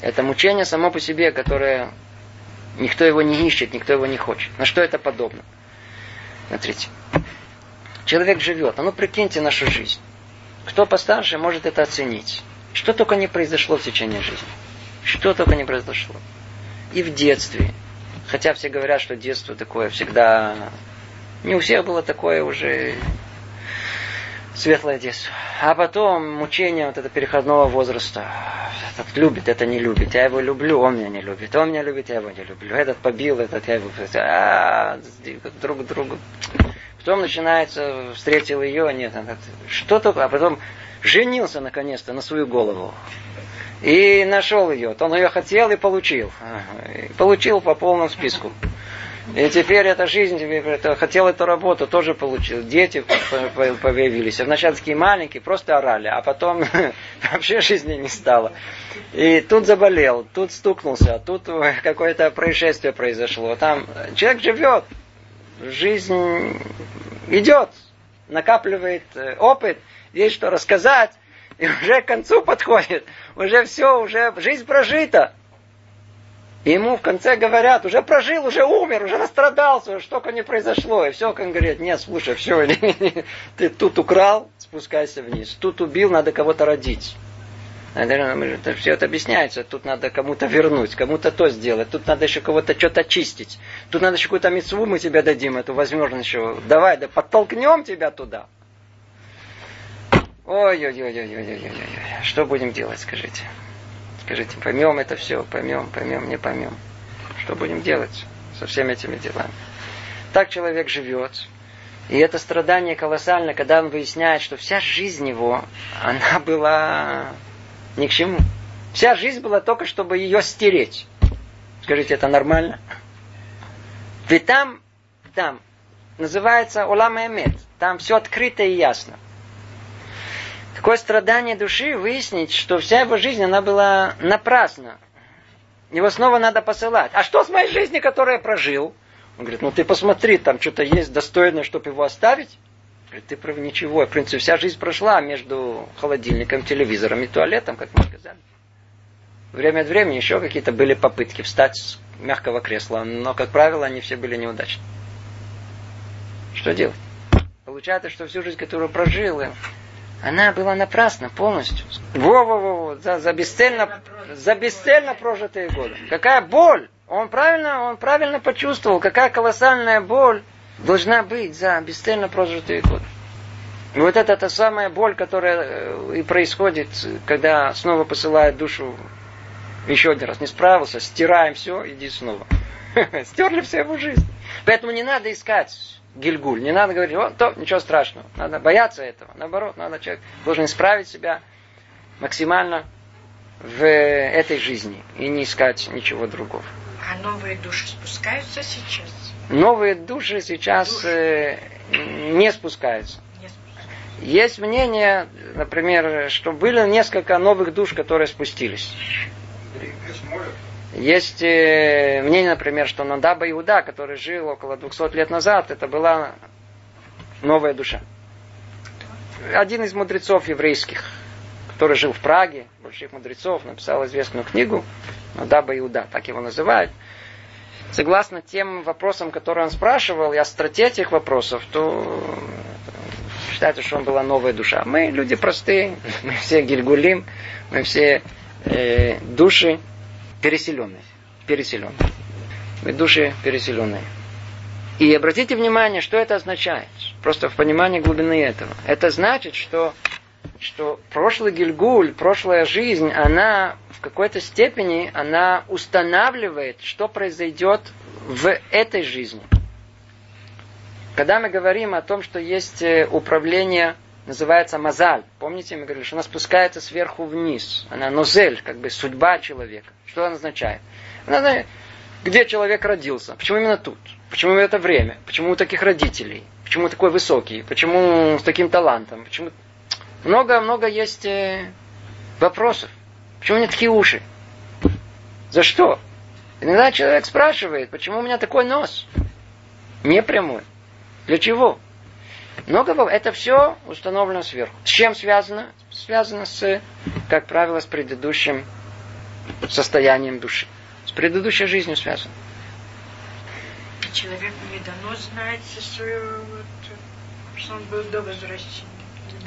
Это мучение само по себе, которое никто его не ищет, никто его не хочет. На что это подобно? Смотрите. Человек живет. А ну прикиньте нашу жизнь. Кто постарше может это оценить. Что только не произошло в течение жизни. Что только не произошло. И в детстве. Хотя все говорят, что детство такое всегда... Не у всех было такое уже светлое детство. А потом мучение вот это переходного возраста. Этот любит, это не любит. Я его люблю, он меня не любит. Он меня любит, я его не люблю. Этот побил, этот я его... А, друг другу. Потом начинается, встретил ее, нет, что только, а потом женился наконец-то на свою голову. И нашел ее. Он ее хотел и получил. И получил по полному списку. И теперь эта жизнь, это, хотел эту работу, тоже получил. Дети появились. Вначале такие маленькие, просто орали, а потом вообще жизни не стало. И тут заболел, тут стукнулся, тут какое-то происшествие произошло. Там человек живет, жизнь идет, накапливает э, опыт, есть что рассказать, и уже к концу подходит, уже все, уже жизнь прожита. И ему в конце говорят, уже прожил, уже умер, уже настрадался, что только не произошло. И все, как говорит, нет, слушай, все, ты тут украл, спускайся вниз. Тут убил, надо кого-то родить. Это все это объясняется. Тут надо кому-то вернуть, кому-то то сделать. Тут надо еще кого-то что-то очистить. Тут надо еще какую-то мецву мы тебе дадим, эту возможность еще. Давай, да подтолкнем тебя туда. Ой-ой-ой-ой-ой-ой-ой. Что будем делать, скажите? Скажите, поймем это все, поймем, поймем, не поймем. Что будем делать со всеми этими делами? Так человек живет. И это страдание колоссально, когда он выясняет, что вся жизнь его, она была ни к чему. Вся жизнь была только, чтобы ее стереть. Скажите, это нормально? Ведь там, там, называется Улам Эмет. Там все открыто и ясно. Такое страдание души выяснить, что вся его жизнь, она была напрасна. Его снова надо посылать. А что с моей жизнью, которую я прожил? Он говорит, ну ты посмотри, там что-то есть достойное, чтобы его оставить. Говорит, ты прав, ничего. В принципе, вся жизнь прошла между холодильником, телевизором и туалетом, как мы сказали. Время от времени еще какие-то были попытки встать с мягкого кресла, но, как правило, они все были неудачны. Что делать? Получается, что всю жизнь, которую прожил, она была напрасна полностью. Во-во-во, за, за, бесцельно, за бесцельно прожитые годы. Какая боль! Он правильно, он правильно почувствовал, какая колоссальная боль должна быть за бесцельно прожитые годы. И вот это та самая боль, которая э, и происходит, когда снова посылает душу еще один раз. Не справился, стираем все, иди снова. Стерли всю его жизнь. Поэтому не надо искать гильгуль. Не надо говорить, вот, то, ничего страшного. Надо бояться этого. Наоборот, надо человек должен исправить себя максимально в этой жизни и не искать ничего другого. А новые души спускаются сейчас? Новые души сейчас души. Э, не спускаются. Есть мнение, например, что были несколько новых душ, которые спустились. Есть э, мнение, например, что Надаба Иуда, который жил около 200 лет назад, это была новая душа. Один из мудрецов еврейских, который жил в Праге, больших мудрецов, написал известную книгу Надаба Иуда, так его называют. Согласно тем вопросам, которые он спрашивал, и остроте этих вопросов, то считается, что он была новая душа. Мы люди простые, мы все гильгулим, мы все э, души переселенные. Переселенные. Мы души переселенные. И обратите внимание, что это означает. Просто в понимании глубины этого. Это значит, что, что прошлый Гильгуль, прошлая жизнь, она в какой-то степени она устанавливает, что произойдет в этой жизни. Когда мы говорим о том, что есть э, управление, называется мазаль. Помните, мы говорили, что она спускается сверху вниз. Она нозель, как бы судьба человека. Что она означает? Она знает, где человек родился, почему именно тут, почему это время, почему у таких родителей, почему такой высокий, почему с таким талантом, почему... Много-много есть э, вопросов. Почему у меня такие уши? За что? Иногда человек спрашивает, почему у меня такой нос? Не прямой. Для чего? Много это все установлено сверху. С чем связано? Связано с, как правило, с предыдущим состоянием души. С предыдущей жизнью связано. Человеку не дано знать свою, что он был до возвращения.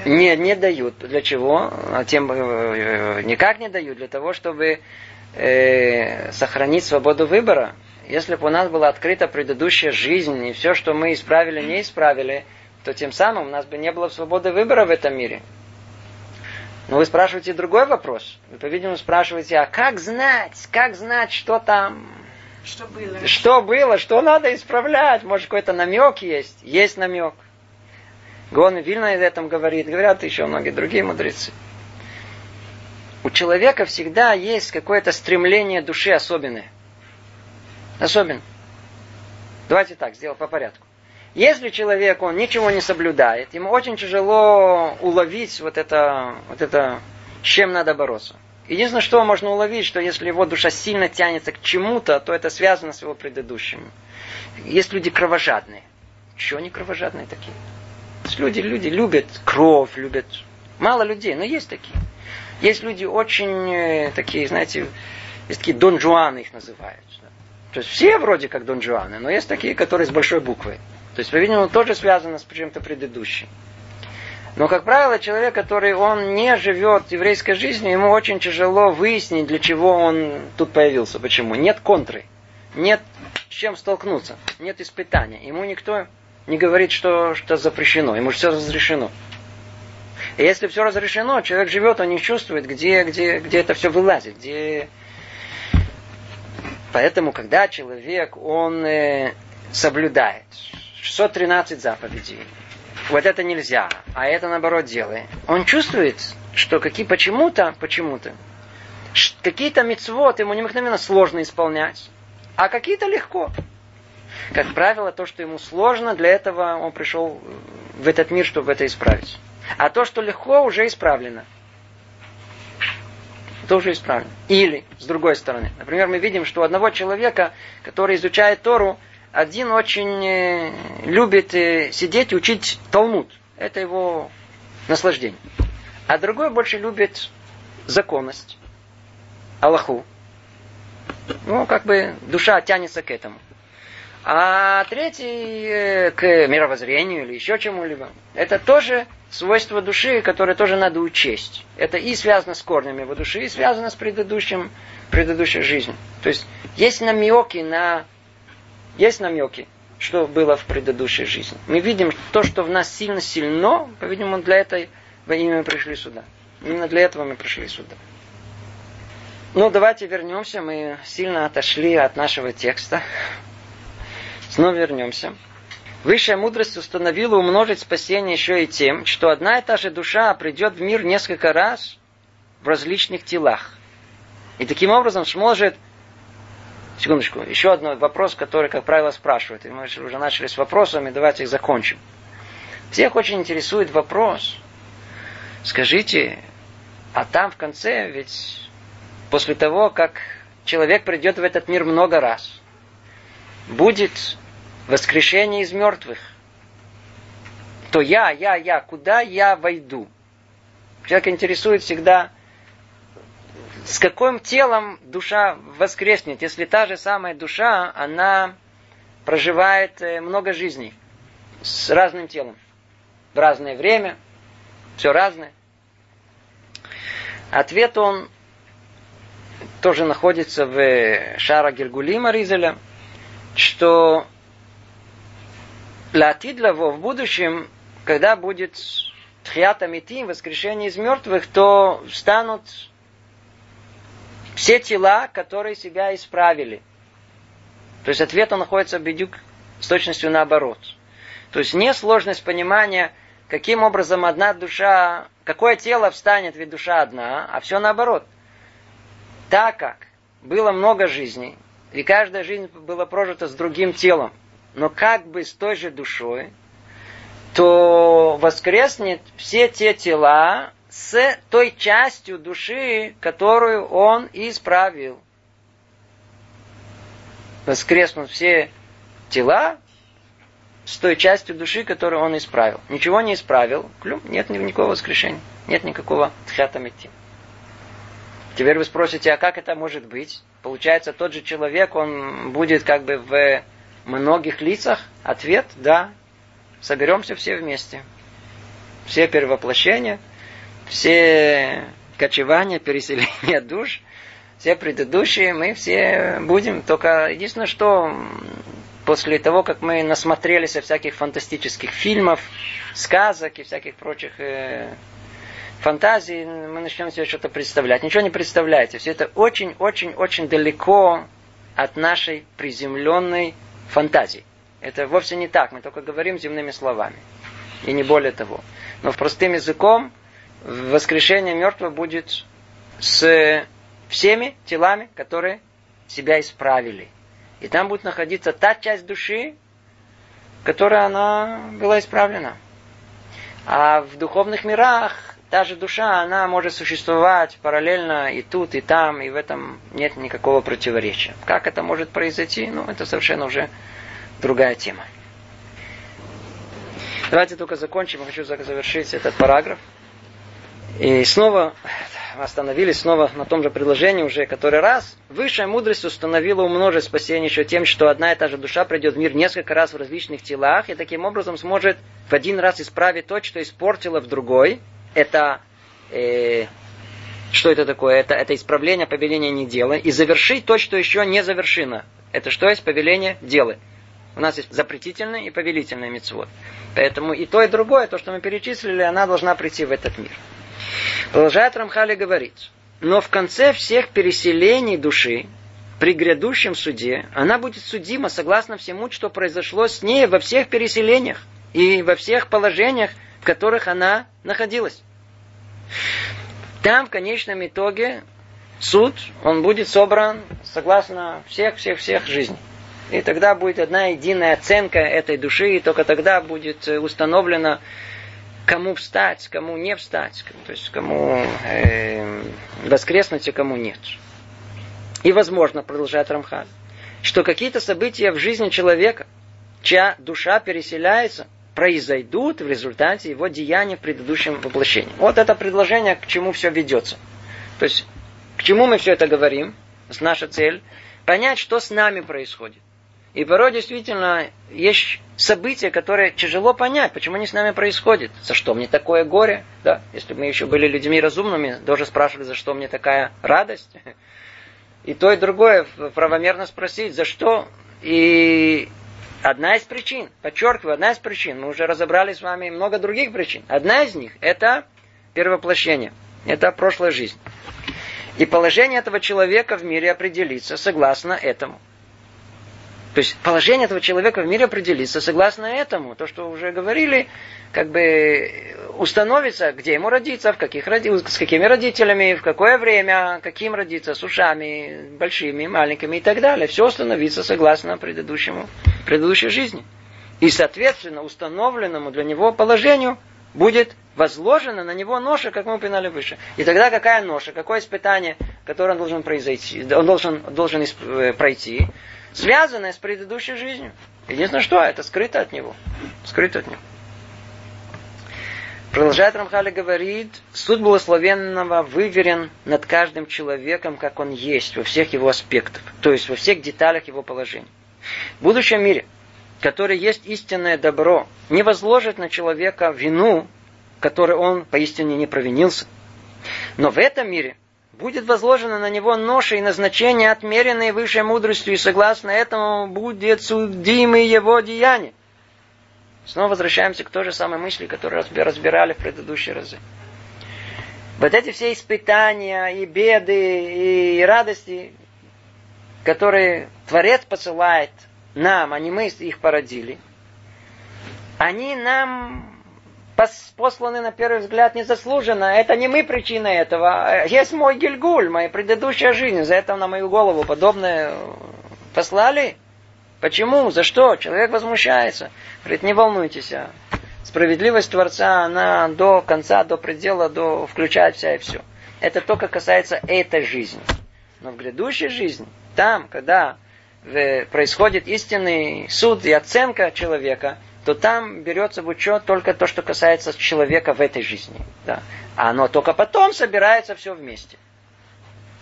Нет, не дают. Для чего? А тем э, никак не дают. Для того, чтобы э, сохранить свободу выбора. Если бы у нас была открыта предыдущая жизнь, и все, что мы исправили, не исправили, то тем самым у нас бы не было свободы выбора в этом мире. Но вы спрашиваете другой вопрос. Вы, по-видимому, спрашиваете, а как знать, как знать, что там... Что было? Что было, что надо исправлять? Может, какой-то намек есть? Есть намек. Гон Вильна из этом говорит, говорят еще многие другие мудрецы. У человека всегда есть какое-то стремление души особенное. Особенно. Давайте так, сделаем по порядку. Если человек, он ничего не соблюдает, ему очень тяжело уловить вот это, вот это, с чем надо бороться. Единственное, что можно уловить, что если его душа сильно тянется к чему-то, то это связано с его предыдущим. Есть люди кровожадные. Еще они кровожадные такие. Есть люди, люди любят кровь, любят... Мало людей, но есть такие. Есть люди очень э, такие, знаете, есть такие Дон Жуаны их называют. То есть все вроде как Дон Жуаны, но есть такие, которые с большой буквы. То есть, по-видимому, тоже связано с чем-то предыдущим. Но, как правило, человек, который он не живет еврейской жизнью, ему очень тяжело выяснить, для чего он тут появился. Почему? Нет контры. Нет с чем столкнуться. Нет испытания. Ему никто не говорит, что, что запрещено. Ему все разрешено. И если все разрешено, человек живет, он не чувствует, где, где, где это все вылазит, где... Поэтому, когда человек, он э, соблюдает 613 заповедей. Вот это нельзя, а это наоборот делай. Он чувствует, что какие почему-то, почему-то, какие-то мецвод ему необыкновенно сложно исполнять, а какие-то легко. Как правило, то, что ему сложно, для этого он пришел в этот мир, чтобы это исправить. А то, что легко, уже исправлено. Это уже исправлено. Или, с другой стороны, например, мы видим, что у одного человека, который изучает Тору, один очень э, любит э, сидеть и учить Талмуд. Это его наслаждение. А другой больше любит законность, Аллаху. Ну, как бы душа тянется к этому. А третий э, к мировоззрению или еще чему-либо. Это тоже свойство души, которое тоже надо учесть. Это и связано с корнями его души, и связано с предыдущим, предыдущей жизнью. То есть есть намеки на есть намеки, что было в предыдущей жизни. Мы видим то, что в нас сильно сильно, по-видимому, для этой именно мы пришли сюда. Именно для этого мы пришли сюда. Ну, давайте вернемся. Мы сильно отошли от нашего текста. Снова вернемся. Высшая мудрость установила умножить спасение еще и тем, что одна и та же душа придет в мир несколько раз в различных телах. И таким образом сможет Секундочку. Еще один вопрос, который, как правило, спрашивают. И мы уже начали с вопросами, давайте их закончим. Всех очень интересует вопрос. Скажите, а там в конце ведь после того, как человек придет в этот мир много раз, будет воскрешение из мертвых, то я, я, я, куда я войду? Человек интересует всегда, с каким телом душа воскреснет, если та же самая душа, она проживает э, много жизней с разным телом, в разное время, все разное. Ответ он тоже находится в Шара Гергулима Ризеля, что Латидлаво в будущем, когда будет Тхията Митим, воскрешение из мертвых, то станут все тела, которые себя исправили. То есть ответ он находится бедюк с точностью наоборот. То есть не сложность понимания, каким образом одна душа, какое тело встанет, ведь душа одна, а все наоборот. Так как было много жизней, и каждая жизнь была прожита с другим телом, но как бы с той же душой, то воскреснет все те тела с той частью души, которую он исправил. Воскреснут все тела с той частью души, которую он исправил. Ничего не исправил, нет никакого воскрешения, нет никакого тхатамити. Теперь вы спросите, а как это может быть? Получается, тот же человек, он будет как бы в многих лицах? Ответ – да. Соберемся все вместе. Все перевоплощения, все кочевания, переселения душ, все предыдущие, мы все будем. Только единственное, что после того, как мы насмотрелись всяких фантастических фильмов, сказок и всяких прочих э, фантазий, мы начнем себе что-то представлять. Ничего не представляете. Все это очень-очень-очень далеко от нашей приземленной фантазии. Это вовсе не так. Мы только говорим земными словами. И не более того. Но в простым языком воскрешение мертвых будет с всеми телами, которые себя исправили. И там будет находиться та часть души, которая она была исправлена. А в духовных мирах та же душа, она может существовать параллельно и тут, и там, и в этом нет никакого противоречия. Как это может произойти? Ну, это совершенно уже другая тема. Давайте только закончим. Я хочу завершить этот параграф. И снова остановились снова на том же предложении уже который раз. Высшая мудрость установила умножить спасение еще тем, что одна и та же душа придет в мир несколько раз в различных телах и таким образом сможет в один раз исправить то, что испортила в другой. Это э, что это такое? Это, это исправление повеления не делай. И завершить то, что еще не завершено. Это что есть повеление делай. У нас есть запретительное и повелительное мецвод. Поэтому и то, и другое, то, что мы перечислили, она должна прийти в этот мир. Продолжает Рамхали говорить, но в конце всех переселений души, при грядущем суде, она будет судима согласно всему, что произошло с ней во всех переселениях и во всех положениях, в которых она находилась. Там, в конечном итоге, суд, он будет собран согласно всех-всех-всех жизней. И тогда будет одна единая оценка этой души, и только тогда будет установлено, кому встать, кому не встать, то есть кому э, воскреснуть, а кому нет. И возможно, продолжает Рамхан, что какие-то события в жизни человека, чья душа переселяется, произойдут в результате его деяния в предыдущем воплощении. Вот это предложение, к чему все ведется. То есть, к чему мы все это говорим? Наша цель – понять, что с нами происходит. И порой действительно есть события, которые тяжело понять, почему они с нами происходят. За что мне такое горе? Да, если бы мы еще были людьми разумными, тоже спрашивали, за что мне такая радость. И то, и другое правомерно спросить, за что. И одна из причин, подчеркиваю, одна из причин, мы уже разобрали с вами много других причин. Одна из них – это первоплощение, это прошлая жизнь. И положение этого человека в мире определится согласно этому – то есть положение этого человека в мире определится согласно этому. То, что уже говорили, как бы установится, где ему родиться, в каких с какими родителями, в какое время, каким родиться, с ушами, большими, маленькими и так далее. Все установится согласно предыдущему, предыдущей жизни. И, соответственно, установленному для него положению будет возложена на него ноша, как мы упоминали выше. И тогда какая ноша, какое испытание, которое он должен произойти, он должен, должен э, пройти, связанное с предыдущей жизнью. Единственное, что это скрыто от него. Скрыто от него. Продолжает Рамхали говорит, суд благословенного выверен над каждым человеком, как он есть, во всех его аспектах, то есть во всех деталях его положения. В будущем мире, который есть истинное добро, не возложит на человека вину, которой он поистине не провинился. Но в этом мире будет возложено на него ноша и назначение, отмеренные высшей мудростью, и согласно этому будет судимы его деяния. Снова возвращаемся к той же самой мысли, которую разбирали в предыдущие разы. Вот эти все испытания и беды и радости, которые Творец посылает нам, а не мы их породили, они нам посланы на первый взгляд незаслуженно. Это не мы причина этого. Есть мой Гильгуль, моя предыдущая жизнь. За это на мою голову подобное послали. Почему? За что? Человек возмущается. Говорит, не волнуйтесь. А справедливость Творца, она до конца, до предела, до включает вся и все. Это только касается этой жизни. Но в грядущей жизни, там, когда происходит истинный суд и оценка человека, то там берется в учет только то, что касается человека в этой жизни. Да. А оно только потом собирается все вместе.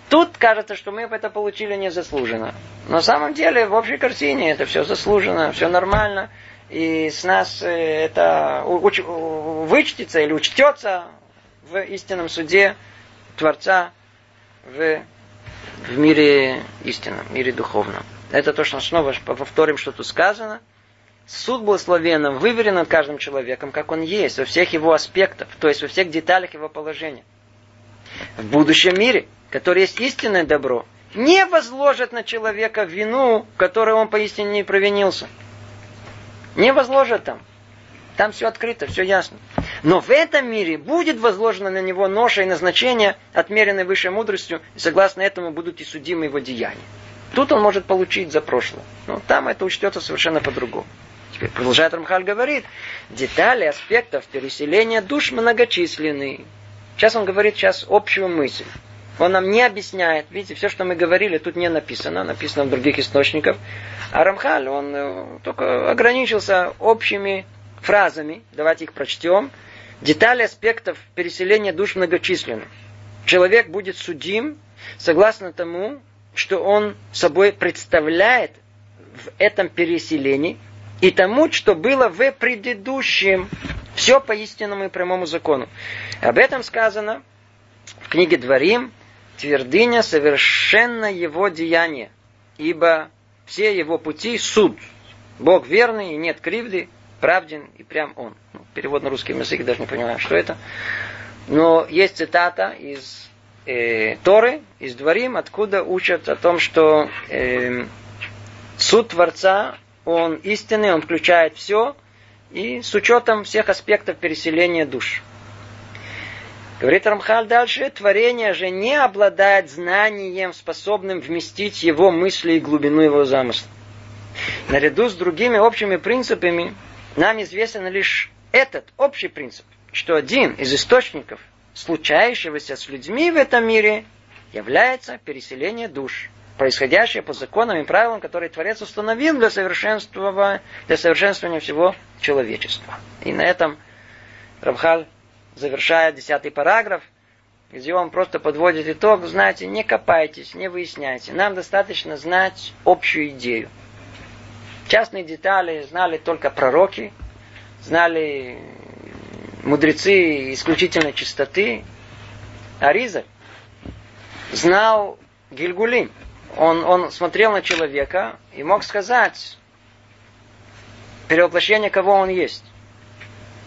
Тут кажется, что мы это получили незаслуженно. Но на самом деле в общей картине это все заслужено, все нормально. И с нас э, это уч- вычтется или учтется в истинном суде Творца в, в мире истинном, в мире духовном. Это то, что снова повторим, что тут сказано. Суд благословенным выверен над каждым человеком, как он есть, во всех его аспектах, то есть во всех деталях его положения. В будущем мире – который есть истинное добро, не возложит на человека вину, которой он поистине не провинился. Не возложит там. Там все открыто, все ясно. Но в этом мире будет возложено на него ноша и назначение, отмеренное высшей мудростью, и согласно этому будут и судимы его деяния. Тут он может получить за прошлое. Но там это учтется совершенно по-другому. Теперь продолжает Рамхаль говорит, детали аспектов переселения душ многочисленны. Сейчас он говорит сейчас общую мысль. Он нам не объясняет. Видите, все, что мы говорили, тут не написано, написано в других источниках. А Рамхаль, он э, только ограничился общими фразами. Давайте их прочтем. Детали аспектов переселения душ многочисленны. Человек будет судим согласно тому, что он собой представляет в этом переселении и тому, что было в предыдущем. Все по истинному и прямому закону. Об этом сказано в книге Дворим, твердыня совершенно его деяние, ибо все его пути суд. Бог верный и нет кривды, правден и прям он. Ну, перевод на русский язык даже не понимаю, что это. Но есть цитата из э, Торы, из Дворим, откуда учат о том, что э, суд Творца, он истинный, он включает все, и с учетом всех аспектов переселения душ. Говорит Рамхаль дальше, творение же не обладает знанием, способным вместить его мысли и глубину его замысла. Наряду с другими общими принципами нам известен лишь этот общий принцип, что один из источников случающегося с людьми в этом мире является переселение душ, происходящее по законам и правилам, которые Творец установил для совершенствования, для совершенствования всего человечества. И на этом Рабхаль завершая десятый параграф, где он просто подводит итог, знаете, не копайтесь, не выясняйте. Нам достаточно знать общую идею. Частные детали знали только пророки, знали мудрецы исключительной чистоты. Ариза знал Гильгулим. Он, он смотрел на человека и мог сказать перевоплощение, кого он есть.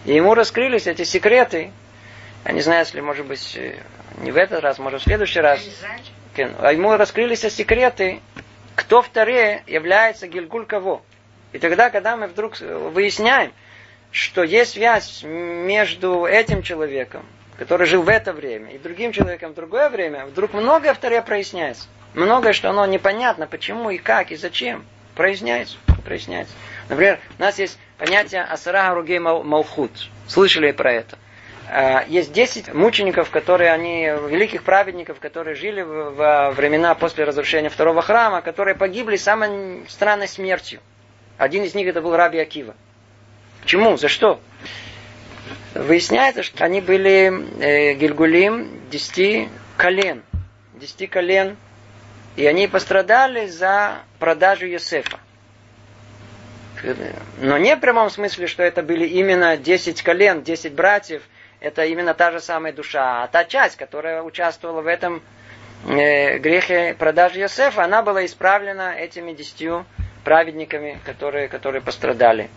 И ему раскрылись эти секреты, я не знаю, если, может быть, э, не в этот раз, может, в следующий раз. А ему раскрылись секреты, кто вторее является Гильгуль кого. И тогда, когда мы вдруг выясняем, что есть связь между этим человеком, который жил в это время, и другим человеком в другое время, вдруг многое второе проясняется. Многое, что оно непонятно, почему и как и зачем. проясняется. проясняется. Например, у нас есть понятие Асара Ругей Малхут. Слышали про это? А, есть 10 мучеников, которые они, великих праведников, которые жили во времена после разрушения второго храма, которые погибли самой странной смертью. Один из них это был Раби Акива. Почему? За что? Выясняется, что они были э, Гильгулим десяти колен. Десяти колен. И они пострадали за продажу Йосефа. Но не в прямом смысле, что это были именно 10 колен, 10 братьев, это именно та же самая душа. А та часть, которая участвовала в этом э, грехе продажи Йосефа, она была исправлена этими десятью праведниками, которые, которые пострадали.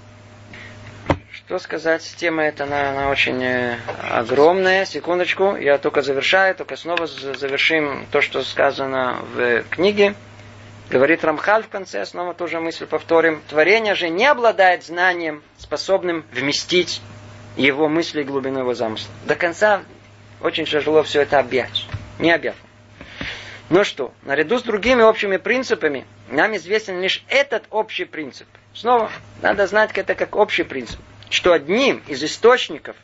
Что сказать, тема эта, она, она очень э, огромная. Секундочку, я только завершаю, только снова завершим то, что сказано в книге. Говорит Рамхаль в конце, снова тоже мысль повторим. Творение же не обладает знанием, способным вместить его мысли и глубину его замысла. До конца очень тяжело все это объять. Не объять. Ну что, наряду с другими общими принципами, нам известен лишь этот общий принцип. Снова, надо знать это как общий принцип. Что одним из источников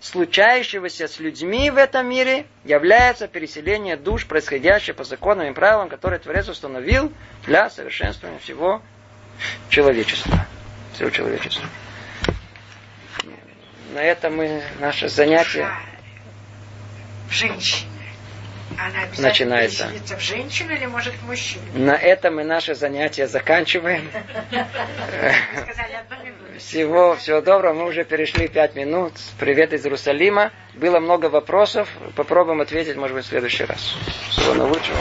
случающегося с людьми в этом мире является переселение душ, происходящее по законам и правилам, которые Творец установил для совершенствования всего человечества. Всего человечества. На этом мы наше занятие Женщина. Она начинается. в женщину или может в мужчину? На этом мы наше занятие заканчиваем. Всего, всего доброго. Мы уже перешли пять минут. Привет из Иерусалима. Было много вопросов. Попробуем ответить, может быть, в следующий раз. Всего наилучшего.